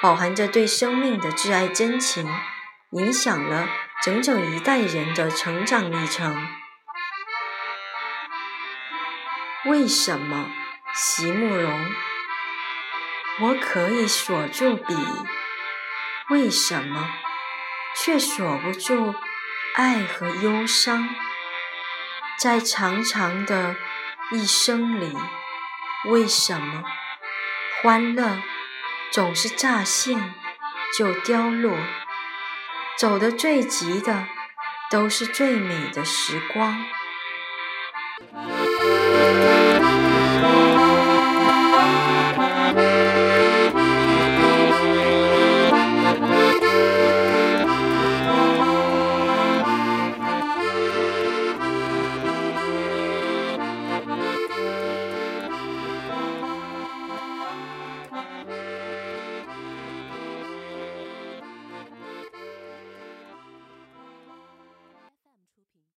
饱含着对生命的挚爱真情，影响了。整整一代人的成长历程。为什么席慕容？我可以锁住笔，为什么却锁不住爱和忧伤？在长长的一生里，为什么欢乐总是乍现就凋落？走得最急的，都是最美的时光。